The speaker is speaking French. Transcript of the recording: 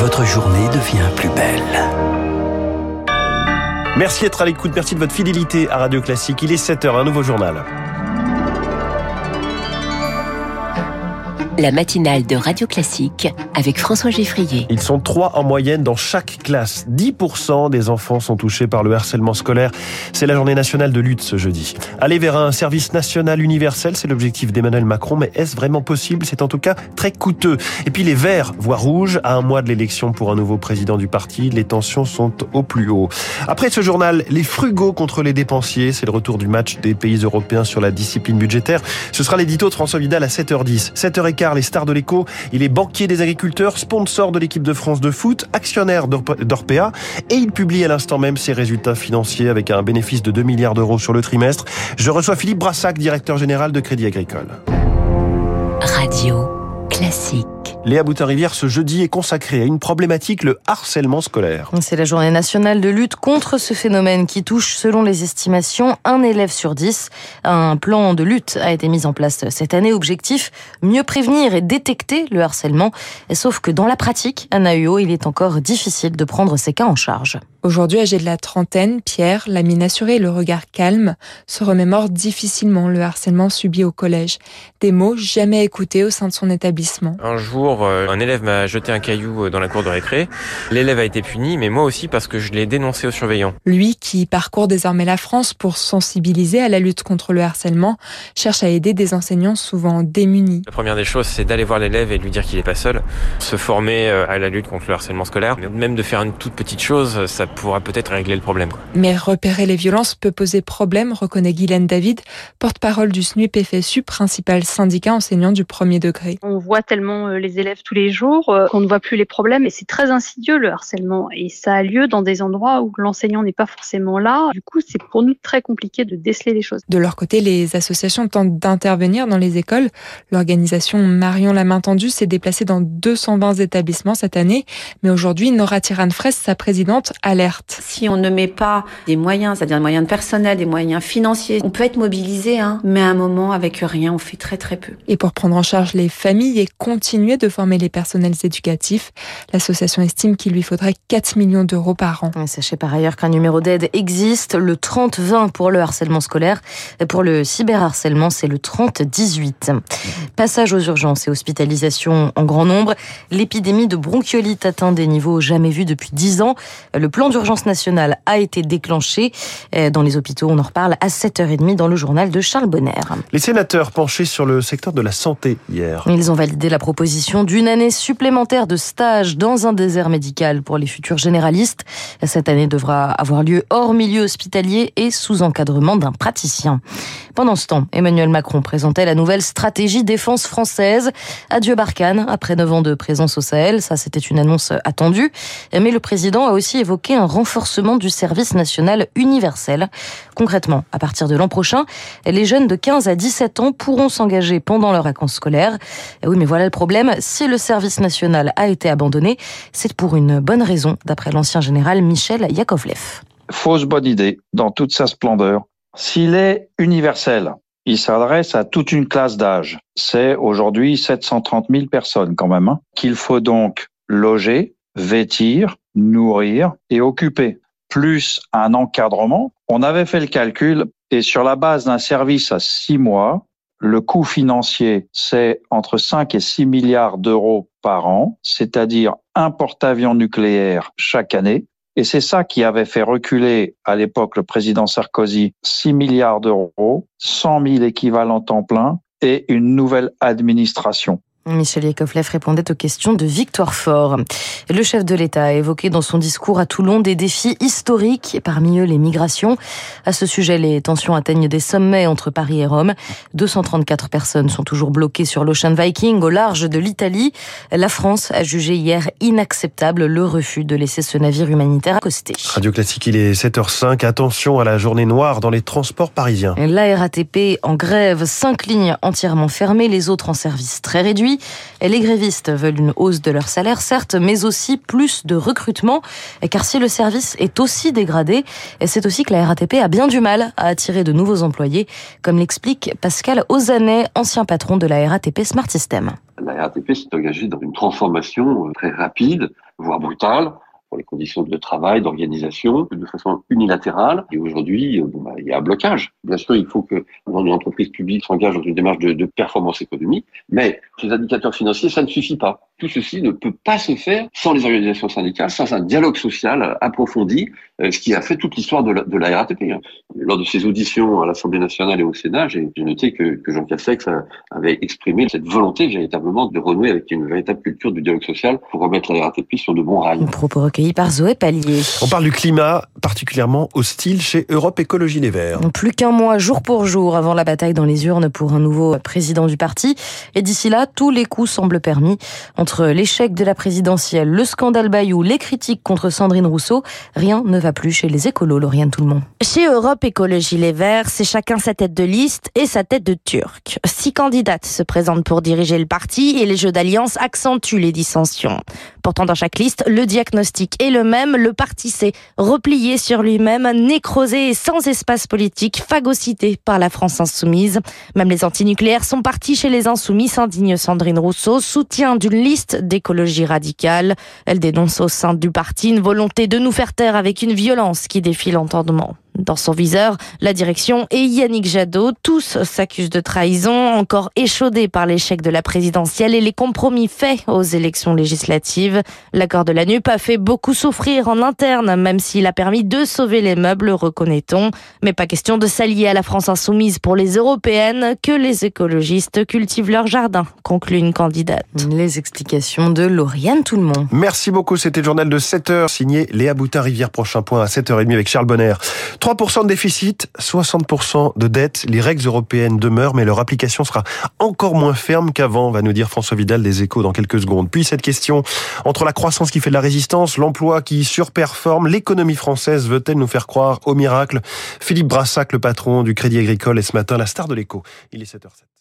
votre journée devient plus belle. Merci d'être à l'écoute, merci de votre fidélité à Radio Classique. Il est 7h, un nouveau journal. La matinale de Radio Classique avec François Geffrier. Ils sont trois en moyenne dans chaque classe. 10% des enfants sont touchés par le harcèlement scolaire. C'est la journée nationale de lutte ce jeudi. Aller vers un service national universel, c'est l'objectif d'Emmanuel Macron, mais est-ce vraiment possible? C'est en tout cas très coûteux. Et puis les verts, voire rouges, à un mois de l'élection pour un nouveau président du parti, les tensions sont au plus haut. Après ce journal, les frugaux contre les dépensiers, c'est le retour du match des pays européens sur la discipline budgétaire. Ce sera l'édito de François Vidal à 7h10. 7h15, les stars de l'écho. Il est banquier des agriculteurs, sponsor de l'équipe de France de foot, actionnaire d'Orpea et il publie à l'instant même ses résultats financiers avec un bénéfice de 2 milliards d'euros sur le trimestre. Je reçois Philippe Brassac, directeur général de Crédit Agricole. Radio classique. Léa Boutin-Rivière, ce jeudi est consacré à une problématique, le harcèlement scolaire. C'est la journée nationale de lutte contre ce phénomène qui touche, selon les estimations, un élève sur dix. Un plan de lutte a été mis en place cette année. Objectif, mieux prévenir et détecter le harcèlement. Sauf que dans la pratique, à Nahuo, il est encore difficile de prendre ces cas en charge. Aujourd'hui, âgé de la trentaine, Pierre, la mine assurée et le regard calme, se remémore difficilement le harcèlement subi au collège. Des mots jamais écoutés au sein de son établissement. Un jour, euh, un élève m'a jeté un caillou euh, dans la cour de récré. L'élève a été puni, mais moi aussi parce que je l'ai dénoncé au surveillant. Lui, qui parcourt désormais la France pour sensibiliser à la lutte contre le harcèlement, cherche à aider des enseignants souvent démunis. La première des choses, c'est d'aller voir l'élève et lui dire qu'il n'est pas seul. Se former euh, à la lutte contre le harcèlement scolaire, même de faire une toute petite chose, ça pourra peut-être régler le problème. Mais repérer les violences peut poser problème, reconnaît Guylaine David, porte-parole du SNUP FSU, principal syndicat enseignant du premier degré. On voit tellement euh, les élèves tous les jours euh, qu'on ne voit plus les problèmes et c'est très insidieux le harcèlement et ça a lieu dans des endroits où l'enseignant n'est pas forcément là. Du coup, c'est pour nous très compliqué de déceler les choses. De leur côté, les associations tentent d'intervenir dans les écoles. L'organisation Marion la main tendue s'est déplacée dans 220 établissements cette année, mais aujourd'hui, Nora Tiran-Fraisse, sa présidente, a si on ne met pas des moyens, c'est-à-dire des moyens personnels, des moyens financiers, on peut être mobilisé, hein, mais à un moment, avec rien, on fait très très peu. Et pour prendre en charge les familles et continuer de former les personnels éducatifs, l'association estime qu'il lui faudrait 4 millions d'euros par an. Sachez par ailleurs qu'un numéro d'aide existe, le 30-20 pour le harcèlement scolaire. Pour le cyberharcèlement, c'est le 30-18. Passage aux urgences et hospitalisation en grand nombre. L'épidémie de bronchiolite atteint des niveaux jamais vus depuis 10 ans. Le plan d'urgence nationale a été déclenché. Dans les hôpitaux, on en reparle à 7h30 dans le journal de Charles Bonner. Les sénateurs penchés sur le secteur de la santé hier. Ils ont validé la proposition d'une année supplémentaire de stage dans un désert médical pour les futurs généralistes. Cette année devra avoir lieu hors milieu hospitalier et sous encadrement d'un praticien. Pendant ce temps, Emmanuel Macron présentait la nouvelle stratégie défense française. Adieu Barkhane, après 9 ans de présence au Sahel. Ça, c'était une annonce attendue. Mais le président a aussi évoqué un renforcement du service national universel. Concrètement, à partir de l'an prochain, les jeunes de 15 à 17 ans pourront s'engager pendant leurs vacances scolaires. oui, mais voilà le problème. Si le service national a été abandonné, c'est pour une bonne raison, d'après l'ancien général Michel Yakovlev. Fausse bonne idée, dans toute sa splendeur. S'il est universel, il s'adresse à toute une classe d'âge. C'est aujourd'hui 730 000 personnes quand même, hein, qu'il faut donc loger, vêtir, nourrir et occuper, plus un encadrement. On avait fait le calcul et sur la base d'un service à six mois, le coût financier, c'est entre 5 et 6 milliards d'euros par an, c'est-à-dire un porte-avions nucléaire chaque année. Et c'est ça qui avait fait reculer à l'époque le président Sarkozy 6 milliards d'euros, 100 000 équivalents temps plein et une nouvelle administration. Michel Yakovlev répondait aux questions de Victoire Fort. Le chef de l'État a évoqué dans son discours à Toulon des défis historiques, parmi eux les migrations. À ce sujet, les tensions atteignent des sommets entre Paris et Rome. 234 personnes sont toujours bloquées sur l'Ocean Viking au large de l'Italie. La France a jugé hier inacceptable le refus de laisser ce navire humanitaire accoster. Radio Classique, il est 7h05. Attention à la journée noire dans les transports parisiens. La RATP en grève, cinq lignes entièrement fermées, les autres en service très réduit. Aujourd'hui. Les grévistes veulent une hausse de leur salaire, certes, mais aussi plus de recrutement, car si le service est aussi dégradé, c'est aussi que la RATP a bien du mal à attirer de nouveaux employés, comme l'explique Pascal Ozannet, ancien patron de la RATP Smart System. La RATP s'est engagée dans une transformation euh, très rapide, voire brutale, pour les conditions de travail, d'organisation, de façon unilatérale. Et aujourd'hui, euh, bah, il y a un blocage. Bien sûr, il faut que une entreprise publique s'engage dans une démarche de, de performance économique, mais ces indicateurs financiers, ça ne suffit pas. Tout ceci ne peut pas se faire sans les organisations syndicales, sans un dialogue social approfondi, euh, ce qui a fait toute l'histoire de, la, de la RATP. Hein. Lors de ses auditions à l'Assemblée nationale et au Sénat, j'ai noté que, que Jean Castex avait exprimé cette volonté véritablement de renouer avec une véritable culture du dialogue social pour remettre la RATP sur de bons rails. Propos recueillis par Zoé Pallier. On parle du climat particulièrement hostile chez Europe Écologie Les Verts. Plus qu'un mois, jour pour jour, avant la bataille dans les urnes pour un nouveau président du parti. Et d'ici là, tous les coups semblent permis. Entre l'échec de la présidentielle, le scandale Bayou, les critiques contre Sandrine Rousseau, rien ne va plus chez les écolos, Lauriane monde. Chez Europe Écologie Les Verts, c'est chacun sa tête de liste et sa tête de turc. Six candidates se présentent pour diriger le parti et les jeux d'alliance accentuent les dissensions. Pourtant, dans chaque liste, le diagnostic est le même. Le parti s'est replié sur lui-même, nécrosé et sans espace politique, phagocyté par la France insoumise. Même les antinucléaires sont partis chez les insoumis, s'indigne Sandrine Rousseau, soutien d'une liste d'écologie radicale. Elle dénonce au sein du parti une volonté de nous faire taire avec une violence qui défie l'entendement. Dans son viseur, la direction et Yannick Jadot, tous s'accusent de trahison, encore échaudés par l'échec de la présidentielle et les compromis faits aux élections législatives. L'accord de la NUP a fait beaucoup souffrir en interne, même s'il a permis de sauver les meubles, reconnaît-on. Mais pas question de s'allier à la France insoumise pour les européennes, que les écologistes cultivent leur jardin, conclut une candidate. Les explications de Lauriane Tout le monde. Merci beaucoup, c'était le journal de 7h, signé Léa Boutin, Rivière Prochain Point à 7h30 avec Charles Bonner. 3% de déficit, 60% de dette. Les règles européennes demeurent, mais leur application sera encore moins ferme qu'avant, va nous dire François Vidal des Échos dans quelques secondes. Puis cette question, entre la croissance qui fait de la résistance, l'emploi qui surperforme, l'économie française veut-elle nous faire croire au miracle? Philippe Brassac, le patron du Crédit Agricole, est ce matin la star de l'écho. Il est 7h07.